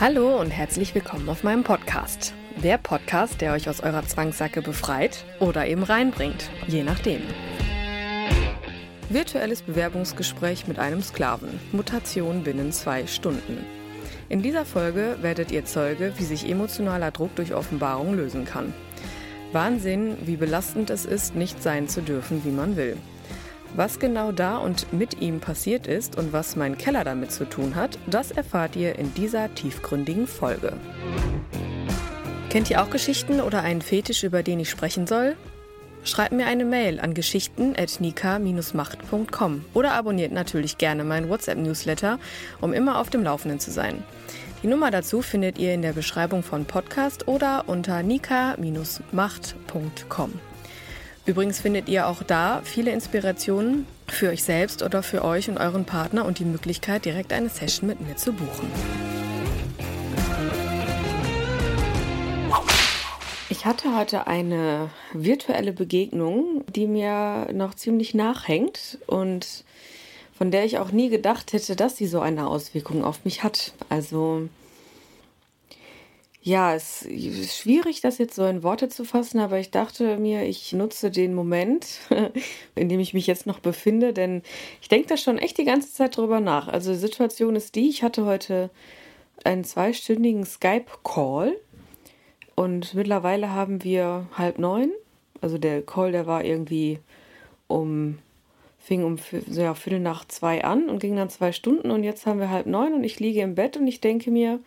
Hallo und herzlich willkommen auf meinem Podcast. Der Podcast, der euch aus eurer Zwangssacke befreit oder eben reinbringt, je nachdem. Virtuelles Bewerbungsgespräch mit einem Sklaven. Mutation binnen zwei Stunden. In dieser Folge werdet ihr Zeuge, wie sich emotionaler Druck durch Offenbarung lösen kann. Wahnsinn, wie belastend es ist, nicht sein zu dürfen, wie man will. Was genau da und mit ihm passiert ist und was mein Keller damit zu tun hat, das erfahrt ihr in dieser tiefgründigen Folge. Kennt ihr auch Geschichten oder einen Fetisch, über den ich sprechen soll? Schreibt mir eine Mail an geschichten.nika-macht.com oder abonniert natürlich gerne meinen WhatsApp-Newsletter, um immer auf dem Laufenden zu sein. Die Nummer dazu findet ihr in der Beschreibung von Podcast oder unter nika-macht.com. Übrigens findet ihr auch da viele Inspirationen für euch selbst oder für euch und euren Partner und die Möglichkeit, direkt eine Session mit mir zu buchen. Ich hatte heute eine virtuelle Begegnung, die mir noch ziemlich nachhängt und von der ich auch nie gedacht hätte, dass sie so eine Auswirkung auf mich hat. Also ja, es ist schwierig, das jetzt so in Worte zu fassen, aber ich dachte mir, ich nutze den Moment, in dem ich mich jetzt noch befinde, denn ich denke da schon echt die ganze Zeit drüber nach. Also die Situation ist die, ich hatte heute einen zweistündigen Skype-Call und mittlerweile haben wir halb neun. Also der Call, der war irgendwie um, fing um ja, Viertel nach zwei an und ging dann zwei Stunden und jetzt haben wir halb neun und ich liege im Bett und ich denke mir,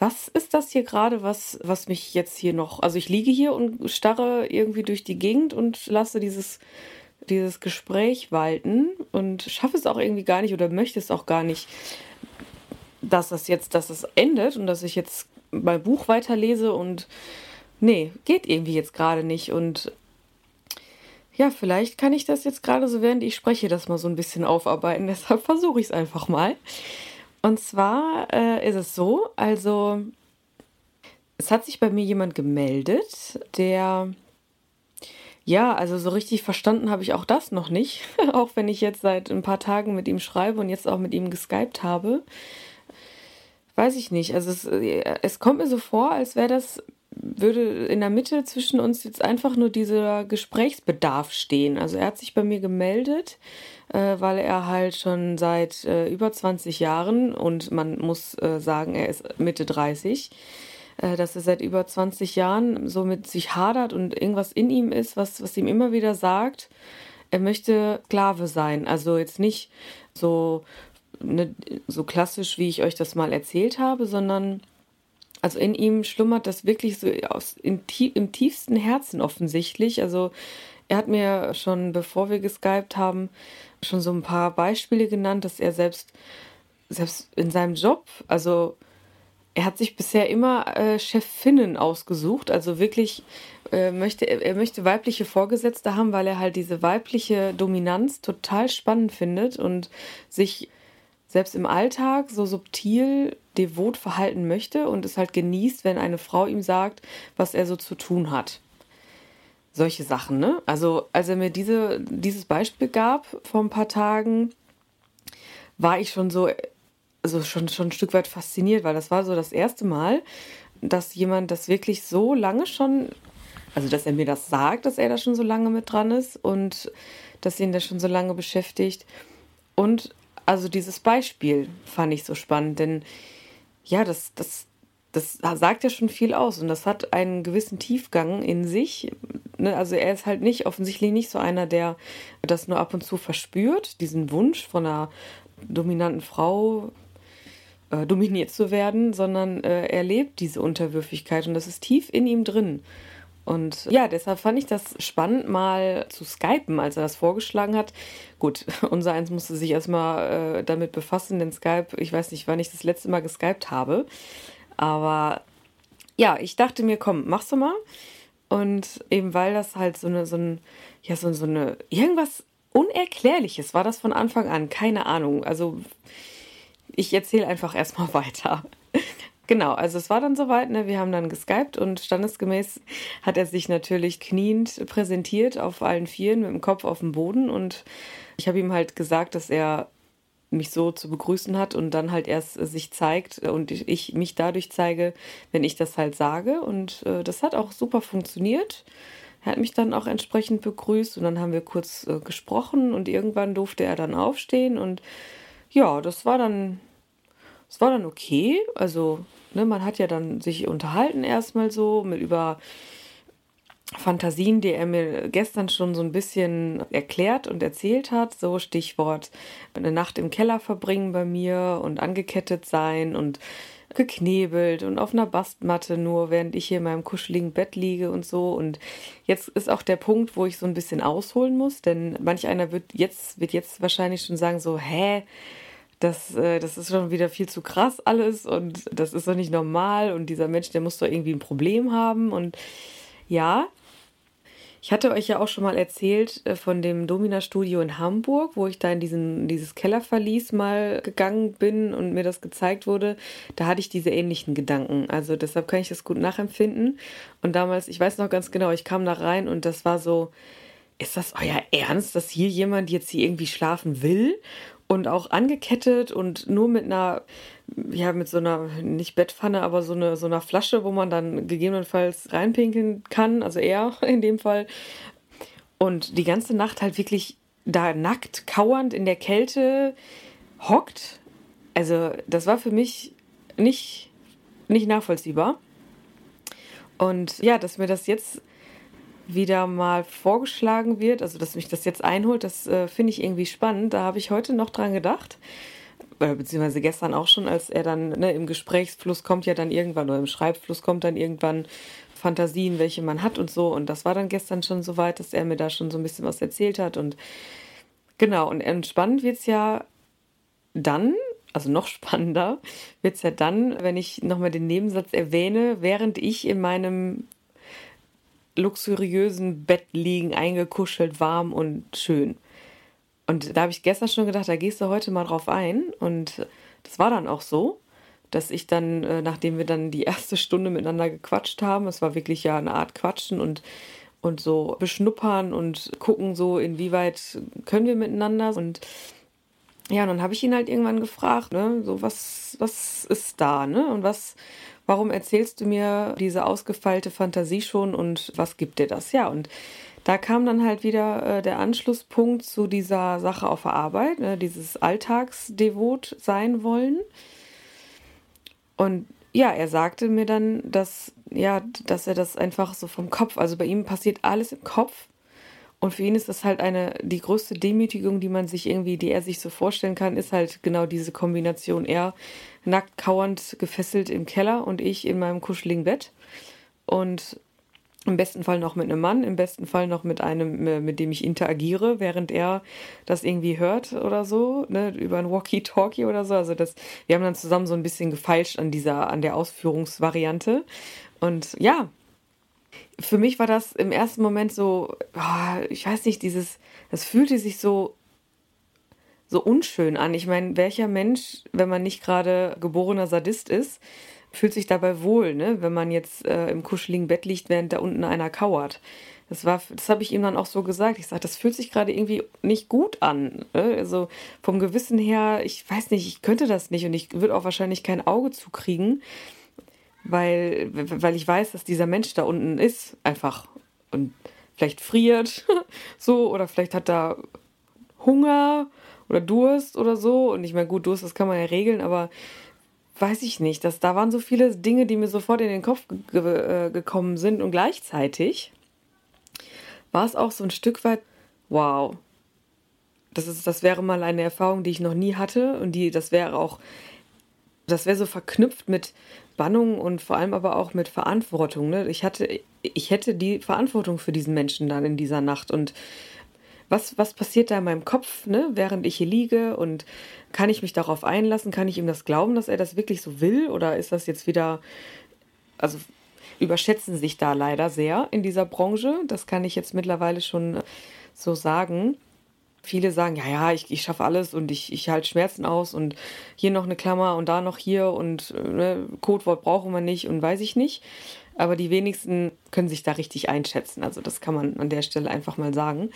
was ist das hier gerade, was, was mich jetzt hier noch. Also ich liege hier und starre irgendwie durch die Gegend und lasse dieses, dieses Gespräch walten und schaffe es auch irgendwie gar nicht oder möchte es auch gar nicht, dass das jetzt, dass es endet und dass ich jetzt mein Buch weiterlese und nee, geht irgendwie jetzt gerade nicht. Und ja, vielleicht kann ich das jetzt gerade so, während ich spreche, das mal so ein bisschen aufarbeiten. Deshalb versuche ich es einfach mal. Und zwar äh, ist es so, also es hat sich bei mir jemand gemeldet, der ja, also so richtig verstanden habe ich auch das noch nicht, auch wenn ich jetzt seit ein paar Tagen mit ihm schreibe und jetzt auch mit ihm geskypt habe. Weiß ich nicht. Also es, es kommt mir so vor, als wäre das, würde in der Mitte zwischen uns jetzt einfach nur dieser Gesprächsbedarf stehen. Also er hat sich bei mir gemeldet, äh, weil er halt schon seit äh, über 20 Jahren und man muss äh, sagen, er ist Mitte 30, äh, dass er seit über 20 Jahren so mit sich hadert und irgendwas in ihm ist, was, was ihm immer wieder sagt, er möchte Sklave sein. Also jetzt nicht so, ne, so klassisch, wie ich euch das mal erzählt habe, sondern also in ihm schlummert das wirklich so aus, in, im tiefsten Herzen offensichtlich. Also er hat mir schon, bevor wir geskypt haben, schon so ein paar Beispiele genannt, dass er selbst, selbst in seinem Job, also er hat sich bisher immer äh, Chefinnen ausgesucht, also wirklich äh, möchte er möchte weibliche Vorgesetzte haben, weil er halt diese weibliche Dominanz total spannend findet und sich selbst im Alltag so subtil devot verhalten möchte und es halt genießt, wenn eine Frau ihm sagt, was er so zu tun hat. Solche Sachen, ne? Also, als er mir diese, dieses Beispiel gab vor ein paar Tagen, war ich schon so, also schon, schon ein Stück weit fasziniert, weil das war so das erste Mal, dass jemand das wirklich so lange schon, also dass er mir das sagt, dass er da schon so lange mit dran ist und dass ihn das schon so lange beschäftigt. Und also dieses Beispiel fand ich so spannend, denn ja, das, das, das sagt ja schon viel aus und das hat einen gewissen Tiefgang in sich. Ne? Also er ist halt nicht, offensichtlich nicht so einer, der das nur ab und zu verspürt, diesen Wunsch von einer dominanten Frau äh, dominiert zu werden, sondern äh, er lebt diese Unterwürfigkeit und das ist tief in ihm drin. Und ja, deshalb fand ich das spannend, mal zu skypen, als er das vorgeschlagen hat. Gut, unser eins musste sich erstmal äh, damit befassen, denn Skype, ich weiß nicht, wann ich das letzte Mal geskypt habe. Aber ja, ich dachte mir, komm, machst du mal. Und eben weil das halt so eine, so ein, ja, so, so eine, irgendwas Unerklärliches war das von Anfang an, keine Ahnung. Also ich erzähle einfach erstmal weiter. Genau, also es war dann soweit, ne? wir haben dann geskypt und standesgemäß hat er sich natürlich kniend präsentiert auf allen Vieren mit dem Kopf auf dem Boden und ich habe ihm halt gesagt, dass er mich so zu begrüßen hat und dann halt erst sich zeigt und ich mich dadurch zeige, wenn ich das halt sage und äh, das hat auch super funktioniert. Er hat mich dann auch entsprechend begrüßt und dann haben wir kurz äh, gesprochen und irgendwann durfte er dann aufstehen und ja, das war dann es war dann okay. Also, ne, man hat ja dann sich unterhalten erstmal so mit über Fantasien, die er mir gestern schon so ein bisschen erklärt und erzählt hat. So Stichwort eine Nacht im Keller verbringen bei mir und angekettet sein und geknebelt und auf einer Bastmatte nur, während ich hier in meinem kuscheligen Bett liege und so. Und jetzt ist auch der Punkt, wo ich so ein bisschen ausholen muss, denn manch einer wird jetzt, wird jetzt wahrscheinlich schon sagen so, hä, das, äh, das ist schon wieder viel zu krass alles und das ist doch nicht normal und dieser Mensch, der muss doch irgendwie ein Problem haben. Und ja, ich hatte euch ja auch schon mal erzählt äh, von dem Domina-Studio in Hamburg, wo ich da in diesen, dieses Kellerverlies mal gegangen bin und mir das gezeigt wurde. Da hatte ich diese ähnlichen Gedanken. Also deshalb kann ich das gut nachempfinden. Und damals, ich weiß noch ganz genau, ich kam da rein und das war so, ist das euer Ernst, dass hier jemand jetzt hier irgendwie schlafen will? Und auch angekettet und nur mit einer, ja, mit so einer, nicht Bettpfanne, aber so, eine, so einer Flasche, wo man dann gegebenenfalls reinpinkeln kann, also er in dem Fall. Und die ganze Nacht halt wirklich da nackt, kauernd in der Kälte hockt. Also, das war für mich nicht, nicht nachvollziehbar. Und ja, dass mir das jetzt wieder mal vorgeschlagen wird, also dass mich das jetzt einholt, das äh, finde ich irgendwie spannend. Da habe ich heute noch dran gedacht, äh, beziehungsweise gestern auch schon, als er dann ne, im Gesprächsfluss kommt ja dann irgendwann oder im Schreibfluss kommt dann irgendwann Fantasien, welche man hat und so. Und das war dann gestern schon so weit, dass er mir da schon so ein bisschen was erzählt hat. Und genau, und entspannend wird es ja dann, also noch spannender wird es ja dann, wenn ich nochmal den Nebensatz erwähne, während ich in meinem luxuriösen Bett liegen, eingekuschelt, warm und schön. Und da habe ich gestern schon gedacht, da gehst du heute mal drauf ein. Und das war dann auch so, dass ich dann, äh, nachdem wir dann die erste Stunde miteinander gequatscht haben, es war wirklich ja eine Art Quatschen und, und so beschnuppern und gucken, so inwieweit können wir miteinander. Und ja, und dann habe ich ihn halt irgendwann gefragt, ne, so was, was ist da, ne? Und was, warum erzählst du mir diese ausgefeilte Fantasie schon und was gibt dir das? Ja, und da kam dann halt wieder äh, der Anschlusspunkt zu dieser Sache auf der Arbeit, ne, dieses Alltagsdevot sein wollen. Und ja, er sagte mir dann, dass, ja, dass er das einfach so vom Kopf, also bei ihm passiert alles im Kopf und für ihn ist das halt eine, die größte Demütigung, die man sich irgendwie, die er sich so vorstellen kann, ist halt genau diese Kombination. Er nackt kauernd gefesselt im Keller und ich in meinem kuscheligen Bett. Und im besten Fall noch mit einem Mann, im besten Fall noch mit einem, äh, mit dem ich interagiere, während er das irgendwie hört oder so, ne, über ein Walkie-Talkie oder so. Also das, wir haben dann zusammen so ein bisschen gefeilscht an dieser, an der Ausführungsvariante. Und ja, für mich war das im ersten Moment so, oh, ich weiß nicht, dieses, das fühlte sich so, so unschön an. Ich meine, welcher Mensch, wenn man nicht gerade geborener Sadist ist, fühlt sich dabei wohl, ne? wenn man jetzt äh, im kuscheligen Bett liegt, während da unten einer kauert. Das das habe ich ihm dann auch so gesagt. Ich sage, das fühlt sich gerade irgendwie nicht gut an. Ne? Also vom Gewissen her, ich weiß nicht, ich könnte das nicht und ich würde auch wahrscheinlich kein Auge zukriegen weil, weil ich weiß, dass dieser Mensch da unten ist, einfach. Und vielleicht friert, so, oder vielleicht hat er Hunger oder Durst oder so. Und ich meine, gut, Durst, das kann man ja regeln, aber weiß ich nicht. Dass, da waren so viele Dinge, die mir sofort in den Kopf ge äh, gekommen sind. Und gleichzeitig war es auch so ein Stück weit, wow. Das, ist, das wäre mal eine Erfahrung, die ich noch nie hatte. Und die, das wäre auch das wäre so verknüpft mit Spannung und vor allem aber auch mit Verantwortung. Ne? Ich hatte, ich hätte die Verantwortung für diesen Menschen dann in dieser Nacht und was, was passiert da in meinem Kopf, ne, während ich hier liege und kann ich mich darauf einlassen? Kann ich ihm das glauben, dass er das wirklich so will? Oder ist das jetzt wieder, also überschätzen sich da leider sehr in dieser Branche. Das kann ich jetzt mittlerweile schon so sagen. Viele sagen, ja, ja, ich, ich schaffe alles und ich, ich halte Schmerzen aus und hier noch eine Klammer und da noch hier und ne, Codewort brauchen wir nicht und weiß ich nicht. Aber die wenigsten können sich da richtig einschätzen. Also das kann man an der Stelle einfach mal sagen.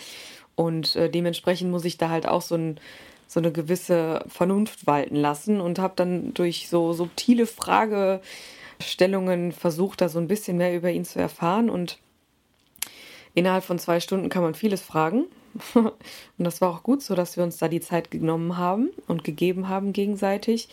Und äh, dementsprechend muss ich da halt auch so, ein, so eine gewisse Vernunft walten lassen und habe dann durch so subtile Fragestellungen versucht, da so ein bisschen mehr über ihn zu erfahren. Und innerhalb von zwei Stunden kann man vieles fragen. und das war auch gut so, dass wir uns da die Zeit genommen haben und gegeben haben gegenseitig.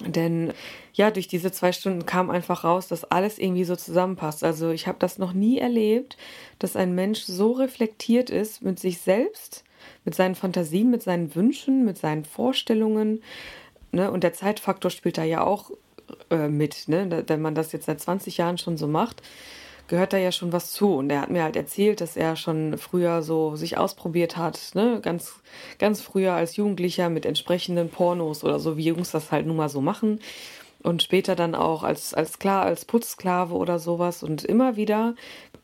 Denn ja, durch diese zwei Stunden kam einfach raus, dass alles irgendwie so zusammenpasst. Also ich habe das noch nie erlebt, dass ein Mensch so reflektiert ist mit sich selbst, mit seinen Fantasien, mit seinen Wünschen, mit seinen Vorstellungen. Ne? Und der Zeitfaktor spielt da ja auch äh, mit, ne? wenn man das jetzt seit 20 Jahren schon so macht gehört da ja schon was zu. Und er hat mir halt erzählt, dass er schon früher so sich ausprobiert hat, ne? ganz, ganz früher als Jugendlicher mit entsprechenden Pornos oder so, wie Jungs das halt nun mal so machen. Und später dann auch als, als klar, als Putzsklave oder sowas. Und immer wieder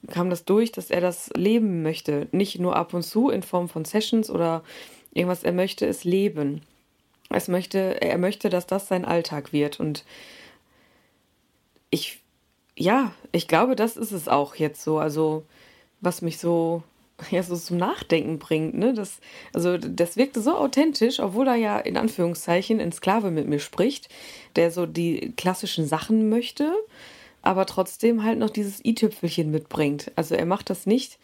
kam das durch, dass er das leben möchte. Nicht nur ab und zu in Form von Sessions oder irgendwas, er möchte es leben. Es möchte, er möchte, dass das sein Alltag wird. Und ich ja, ich glaube, das ist es auch jetzt so. Also, was mich so, ja, so zum Nachdenken bringt. Ne? Das, also, das wirkte so authentisch, obwohl er ja in Anführungszeichen ein Sklave mit mir spricht, der so die klassischen Sachen möchte, aber trotzdem halt noch dieses i-Tüpfelchen mitbringt. Also, er macht das nicht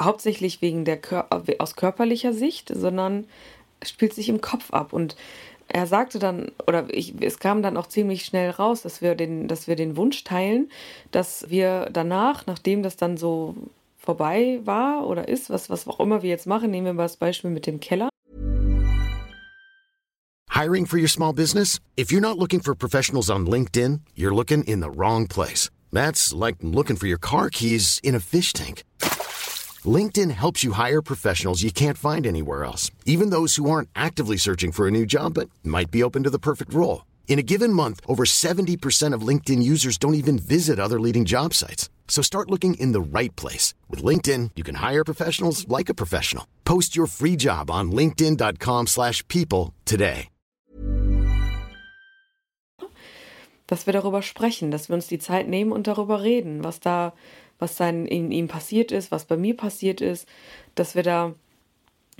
hauptsächlich wegen der Kör aus körperlicher Sicht, sondern spielt sich im Kopf ab. Und er sagte dann, oder ich, es kam dann auch ziemlich schnell raus, dass wir, den, dass wir den Wunsch teilen, dass wir danach, nachdem das dann so vorbei war oder ist, was, was auch immer wir jetzt machen, nehmen wir mal das Beispiel mit dem Keller. Hiring for your small business? If you're not looking for professionals on LinkedIn, you're looking in the wrong place. That's like looking for your car keys in a fish tank. LinkedIn helps you hire professionals you can't find anywhere else, even those who aren't actively searching for a new job but might be open to the perfect role. In a given month, over 70% of LinkedIn users don't even visit other leading job sites. So start looking in the right place. With LinkedIn, you can hire professionals like a professional. Post your free job on linkedin.com slash people today. Dass wir darüber sprechen, dass wir uns die Zeit nehmen und darüber reden, was da was dann in ihm passiert ist, was bei mir passiert ist, dass wir da,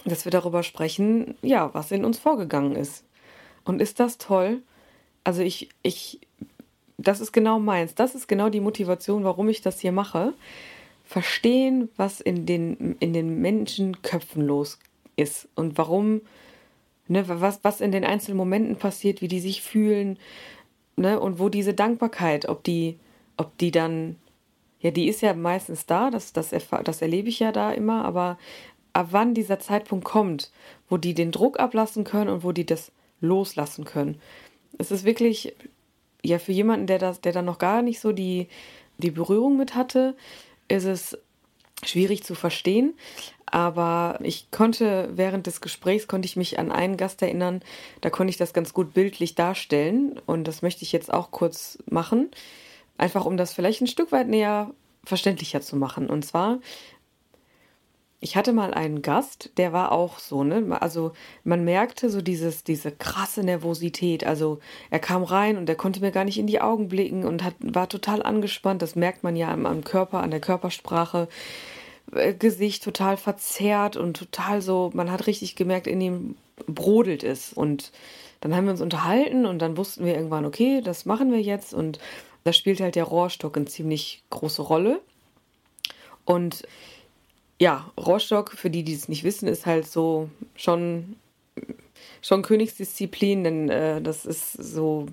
dass wir darüber sprechen, ja, was in uns vorgegangen ist. Und ist das toll? Also ich, ich, das ist genau meins. Das ist genau die Motivation, warum ich das hier mache. Verstehen, was in den, in den Menschenköpfen los ist und warum, ne, was, was in den einzelnen Momenten passiert, wie die sich fühlen, ne, und wo diese Dankbarkeit, ob die, ob die dann ja, die ist ja meistens da, das, das, das erlebe ich ja da immer, aber ab wann dieser Zeitpunkt kommt, wo die den Druck ablassen können und wo die das loslassen können. Es ist wirklich, ja, für jemanden, der das, der da noch gar nicht so die, die Berührung mit hatte, ist es schwierig zu verstehen. Aber ich konnte während des Gesprächs konnte ich mich an einen Gast erinnern, da konnte ich das ganz gut bildlich darstellen und das möchte ich jetzt auch kurz machen. Einfach um das vielleicht ein Stück weit näher verständlicher zu machen. Und zwar, ich hatte mal einen Gast, der war auch so, ne? Also man merkte so dieses, diese krasse Nervosität. Also er kam rein und er konnte mir gar nicht in die Augen blicken und hat, war total angespannt. Das merkt man ja am, am Körper, an der Körpersprache. Äh, Gesicht total verzerrt und total so, man hat richtig gemerkt, in ihm brodelt es. Und dann haben wir uns unterhalten und dann wussten wir irgendwann, okay, das machen wir jetzt und da spielt halt der Rohrstock eine ziemlich große Rolle. Und ja, Rohrstock, für die, die es nicht wissen, ist halt so schon, schon Königsdisziplin, denn äh, das ist so,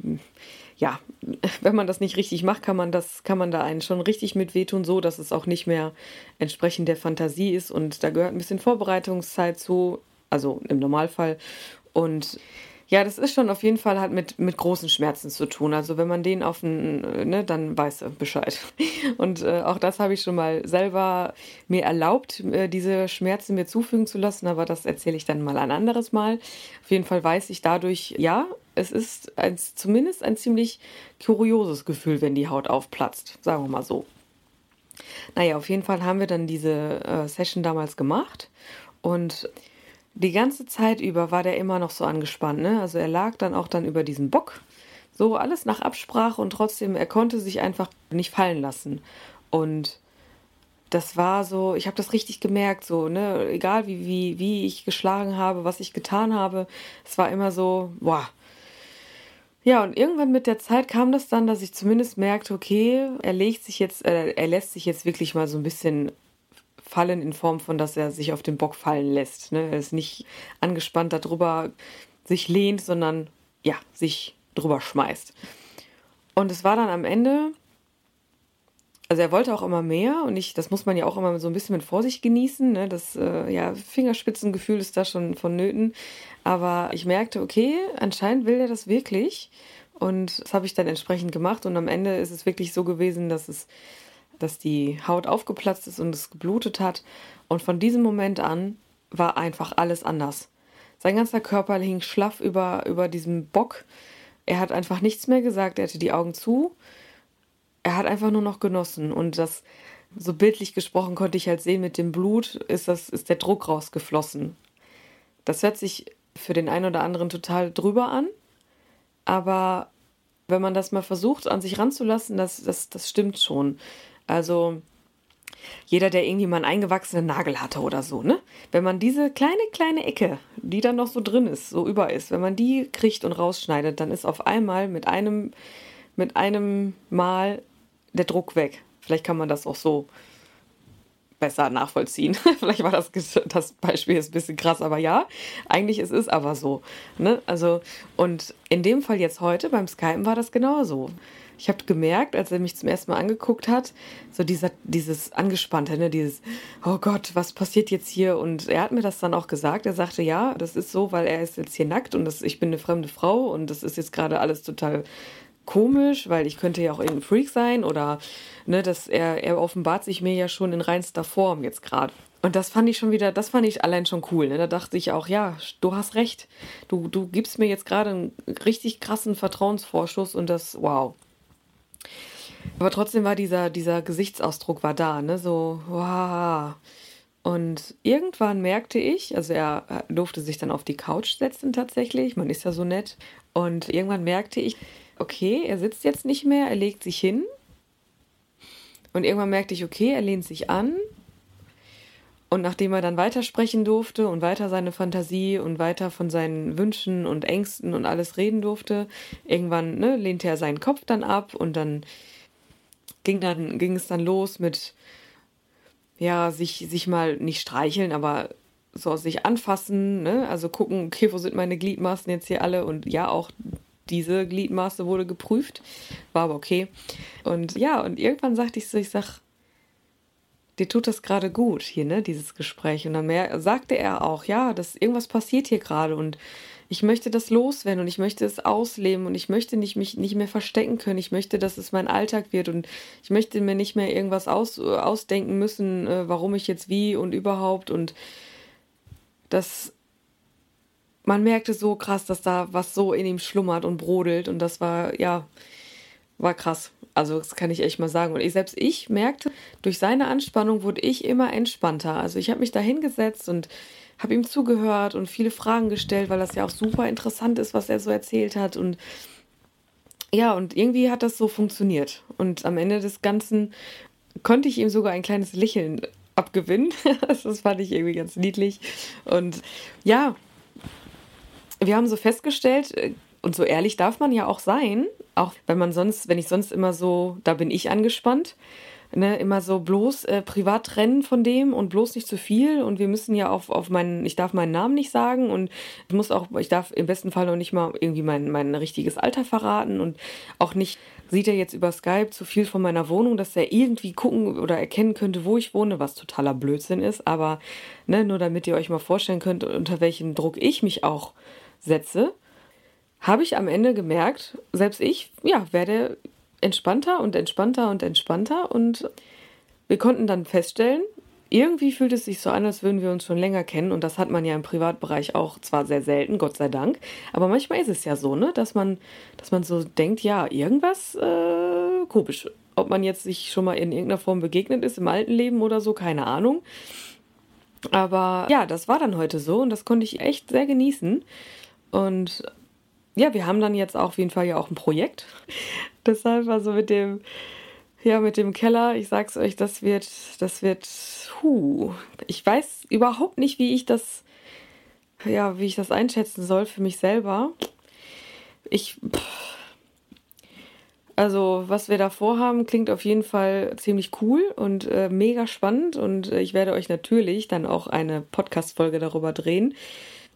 ja, wenn man das nicht richtig macht, kann man das, kann man da einen schon richtig mit wehtun, so dass es auch nicht mehr entsprechend der Fantasie ist. Und da gehört ein bisschen Vorbereitungszeit zu, also im Normalfall. Und Ja, das ist schon auf jeden Fall hat mit, mit großen Schmerzen zu tun. Also wenn man den auf den, ne, dann weiß er Bescheid. Und äh, auch das habe ich schon mal selber mir erlaubt, äh, diese Schmerzen mir zufügen zu lassen, aber das erzähle ich dann mal ein anderes Mal. Auf jeden Fall weiß ich dadurch, ja, es ist ein, zumindest ein ziemlich kurioses Gefühl, wenn die Haut aufplatzt. Sagen wir mal so. Naja, auf jeden Fall haben wir dann diese äh, Session damals gemacht und die ganze Zeit über war der immer noch so angespannt. Ne? Also er lag dann auch dann über diesen Bock. So alles nach Absprache und trotzdem, er konnte sich einfach nicht fallen lassen. Und das war so, ich habe das richtig gemerkt, so, ne, egal wie, wie, wie ich geschlagen habe, was ich getan habe, es war immer so, boah. Ja, und irgendwann mit der Zeit kam das dann, dass ich zumindest merkte, okay, er legt sich jetzt, äh, er lässt sich jetzt wirklich mal so ein bisschen fallen in Form von, dass er sich auf den Bock fallen lässt. Ne? Er ist nicht angespannt darüber sich lehnt, sondern ja, sich drüber schmeißt. Und es war dann am Ende, also er wollte auch immer mehr und ich, das muss man ja auch immer so ein bisschen mit Vorsicht genießen. Ne? Das äh, ja, Fingerspitzengefühl ist da schon vonnöten. Aber ich merkte, okay, anscheinend will er das wirklich. Und das habe ich dann entsprechend gemacht. Und am Ende ist es wirklich so gewesen, dass es dass die Haut aufgeplatzt ist und es geblutet hat. Und von diesem Moment an war einfach alles anders. Sein ganzer Körper hing schlaff über, über diesem Bock. Er hat einfach nichts mehr gesagt, er hatte die Augen zu. Er hat einfach nur noch genossen. Und das, so bildlich gesprochen, konnte ich halt sehen, mit dem Blut ist, das, ist der Druck rausgeflossen. Das hört sich für den einen oder anderen total drüber an. Aber wenn man das mal versucht, an sich ranzulassen, das, das, das stimmt schon. Also jeder, der irgendwie mal einen eingewachsenen Nagel hatte oder so, ne? Wenn man diese kleine, kleine Ecke, die dann noch so drin ist, so über ist, wenn man die kriegt und rausschneidet, dann ist auf einmal mit einem, mit einem Mal der Druck weg. Vielleicht kann man das auch so besser nachvollziehen. Vielleicht war das, das Beispiel jetzt ein bisschen krass, aber ja, eigentlich ist es aber so. Ne? Also, und in dem Fall jetzt heute beim Skypen war das genauso ich habe gemerkt, als er mich zum ersten Mal angeguckt hat, so dieser, dieses Angespannte, ne, dieses, oh Gott, was passiert jetzt hier? Und er hat mir das dann auch gesagt. Er sagte, ja, das ist so, weil er ist jetzt hier nackt und das, ich bin eine fremde Frau und das ist jetzt gerade alles total komisch, weil ich könnte ja auch irgendein Freak sein oder ne, dass er, er offenbart sich mir ja schon in reinster Form jetzt gerade. Und das fand ich schon wieder, das fand ich allein schon cool. Ne? Da dachte ich auch, ja, du hast recht. Du, du gibst mir jetzt gerade einen richtig krassen Vertrauensvorschuss und das, wow. Aber trotzdem war dieser, dieser Gesichtsausdruck war da, ne? So, wow. Und irgendwann merkte ich, also er durfte sich dann auf die Couch setzen tatsächlich, man ist ja so nett. Und irgendwann merkte ich, okay, er sitzt jetzt nicht mehr, er legt sich hin. Und irgendwann merkte ich, okay, er lehnt sich an. Und nachdem er dann weitersprechen durfte und weiter seine Fantasie und weiter von seinen Wünschen und Ängsten und alles reden durfte, irgendwann ne, lehnte er seinen Kopf dann ab und dann ging dann ging es dann los mit ja sich sich mal nicht streicheln, aber so sich anfassen, ne? Also gucken, okay, wo sind meine Gliedmaßen jetzt hier alle und ja auch diese Gliedmaße wurde geprüft, war aber okay. Und ja, und irgendwann sagte ich so, ich sag, dir tut das gerade gut hier, ne, dieses Gespräch. Und dann mehr, sagte er auch, ja, dass irgendwas passiert hier gerade und ich möchte das loswerden und ich möchte es ausleben und ich möchte nicht, mich nicht mehr verstecken können. Ich möchte, dass es mein Alltag wird und ich möchte mir nicht mehr irgendwas aus, ausdenken müssen, äh, warum ich jetzt wie und überhaupt und das man merkte so krass, dass da was so in ihm schlummert und brodelt und das war, ja, war krass. Also das kann ich echt mal sagen. Und ich, selbst ich merkte, durch seine Anspannung wurde ich immer entspannter. Also ich habe mich da hingesetzt und habe ihm zugehört und viele Fragen gestellt, weil das ja auch super interessant ist, was er so erzählt hat. Und ja, und irgendwie hat das so funktioniert. Und am Ende des Ganzen konnte ich ihm sogar ein kleines Lächeln abgewinnen. das fand ich irgendwie ganz niedlich. Und ja, wir haben so festgestellt, äh, und so ehrlich darf man ja auch sein, auch wenn man sonst, wenn ich sonst immer so, da bin ich angespannt, ne, immer so bloß äh, privat trennen von dem und bloß nicht zu viel. Und wir müssen ja auf, auf meinen, ich darf meinen Namen nicht sagen und ich muss auch, ich darf im besten Fall noch nicht mal irgendwie mein, mein richtiges Alter verraten. Und auch nicht, sieht er jetzt über Skype zu viel von meiner Wohnung, dass er irgendwie gucken oder erkennen könnte, wo ich wohne, was totaler Blödsinn ist, aber ne, nur damit ihr euch mal vorstellen könnt, unter welchem Druck ich mich auch setze habe ich am Ende gemerkt, selbst ich, ja, werde entspannter und entspannter und entspannter und wir konnten dann feststellen, irgendwie fühlt es sich so an, als würden wir uns schon länger kennen und das hat man ja im Privatbereich auch zwar sehr selten, Gott sei Dank, aber manchmal ist es ja so, ne, dass man, dass man so denkt, ja, irgendwas äh, komisch. Ob man jetzt sich schon mal in irgendeiner Form begegnet ist im alten Leben oder so, keine Ahnung. Aber ja, das war dann heute so und das konnte ich echt sehr genießen. Und ja, wir haben dann jetzt auch auf jeden Fall ja auch ein Projekt. Deshalb war so mit dem, ja, mit dem Keller, ich sag's euch, das wird, das wird, hu. Ich weiß überhaupt nicht, wie ich das, ja, wie ich das einschätzen soll für mich selber. Ich, also, was wir da vorhaben, klingt auf jeden Fall ziemlich cool und äh, mega spannend. Und äh, ich werde euch natürlich dann auch eine Podcast-Folge darüber drehen.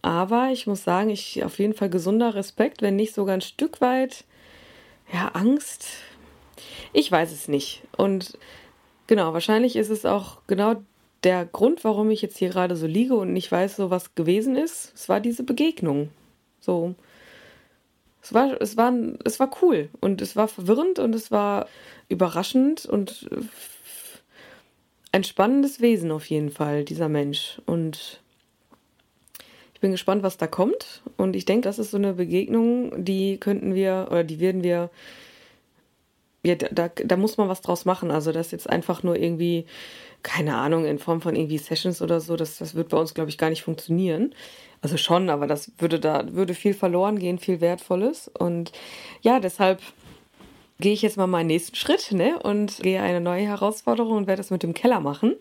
Aber ich muss sagen, ich auf jeden Fall gesunder Respekt, wenn nicht sogar ein Stück weit, ja, Angst. Ich weiß es nicht. Und genau, wahrscheinlich ist es auch genau der Grund, warum ich jetzt hier gerade so liege und nicht weiß, so was gewesen ist. Es war diese Begegnung. So. Es war, es war, es war cool und es war verwirrend und es war überraschend und ein spannendes Wesen auf jeden Fall, dieser Mensch. Und bin gespannt, was da kommt. Und ich denke, das ist so eine Begegnung, die könnten wir oder die werden wir. Ja, da, da muss man was draus machen. Also, das jetzt einfach nur irgendwie, keine Ahnung, in Form von irgendwie Sessions oder so, das, das wird bei uns, glaube ich, gar nicht funktionieren. Also schon, aber das würde da, würde viel verloren gehen, viel Wertvolles. Und ja, deshalb gehe ich jetzt mal meinen nächsten Schritt ne, und gehe eine neue Herausforderung und werde das mit dem Keller machen.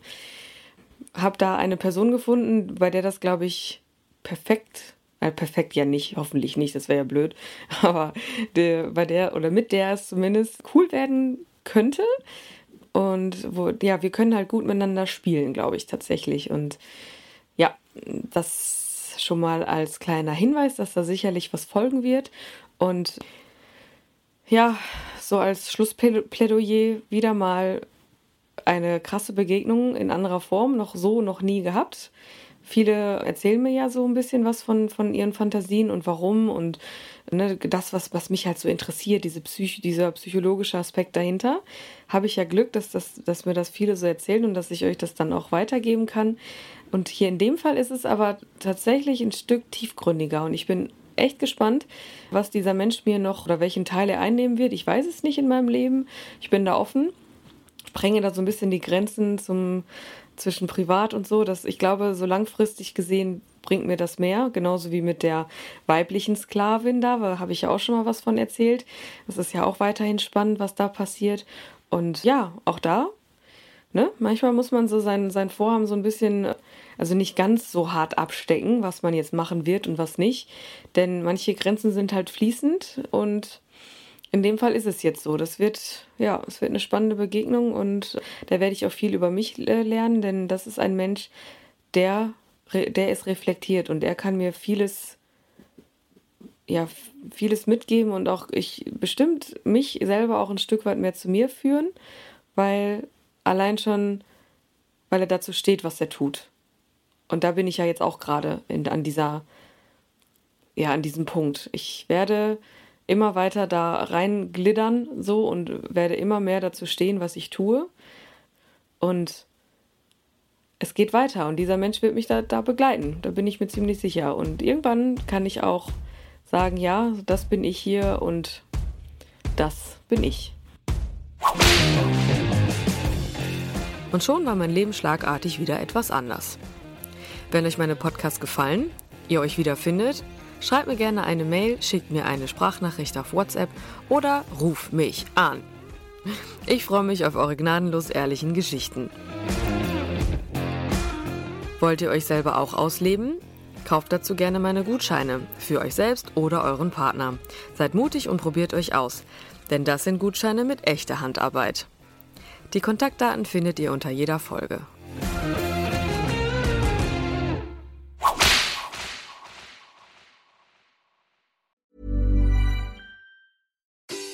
Habe da eine Person gefunden, bei der das, glaube ich, perfekt, äh, perfekt ja nicht, hoffentlich nicht, das wäre ja blöd, aber der, bei der oder mit der es zumindest cool werden könnte. Und wo, ja, wir können halt gut miteinander spielen, glaube ich, tatsächlich. Und ja, das schon mal als kleiner Hinweis, dass da sicherlich was folgen wird. Und ja, so als Schlussplädoyer wieder mal eine krasse Begegnung in anderer Form, noch so noch nie gehabt. Viele erzählen mir ja so ein bisschen was von, von ihren Fantasien und warum und ne, das, was, was mich halt so interessiert, diese Psych dieser psychologische Aspekt dahinter, habe ich ja Glück, dass, das, dass mir das viele so erzählen und dass ich euch das dann auch weitergeben kann. Und hier in dem Fall ist es aber tatsächlich ein Stück tiefgründiger und ich bin echt gespannt, was dieser Mensch mir noch oder welchen Teil er einnehmen wird. Ich weiß es nicht in meinem Leben. Ich bin da offen, sprenge da so ein bisschen die Grenzen zum zwischen privat und so, dass ich glaube, so langfristig gesehen bringt mir das mehr, genauso wie mit der weiblichen Sklavin da, habe ich ja auch schon mal was von erzählt. Das ist ja auch weiterhin spannend, was da passiert. Und ja, auch da, ne, manchmal muss man so sein, sein Vorhaben so ein bisschen, also nicht ganz so hart abstecken, was man jetzt machen wird und was nicht. Denn manche Grenzen sind halt fließend und in dem Fall ist es jetzt so. Das wird, ja, es wird eine spannende Begegnung und da werde ich auch viel über mich äh, lernen, denn das ist ein Mensch, der, der ist reflektiert und er kann mir vieles, ja, vieles mitgeben und auch ich bestimmt mich selber auch ein Stück weit mehr zu mir führen, weil allein schon, weil er dazu steht, was er tut. Und da bin ich ja jetzt auch gerade an dieser, ja, an diesem Punkt. Ich werde immer weiter da reingliddern so und werde immer mehr dazu stehen, was ich tue. Und es geht weiter und dieser Mensch wird mich da, da begleiten, da bin ich mir ziemlich sicher. Und irgendwann kann ich auch sagen, ja, das bin ich hier und das bin ich. Und schon war mein Leben schlagartig wieder etwas anders. Wenn euch meine Podcasts gefallen, ihr euch wiederfindet, Schreib mir gerne eine Mail, schick mir eine Sprachnachricht auf WhatsApp oder ruf mich an. Ich freue mich auf eure gnadenlos ehrlichen Geschichten. Wollt ihr euch selber auch ausleben? Kauft dazu gerne meine Gutscheine für euch selbst oder euren Partner. Seid mutig und probiert euch aus, denn das sind Gutscheine mit echter Handarbeit. Die Kontaktdaten findet ihr unter jeder Folge.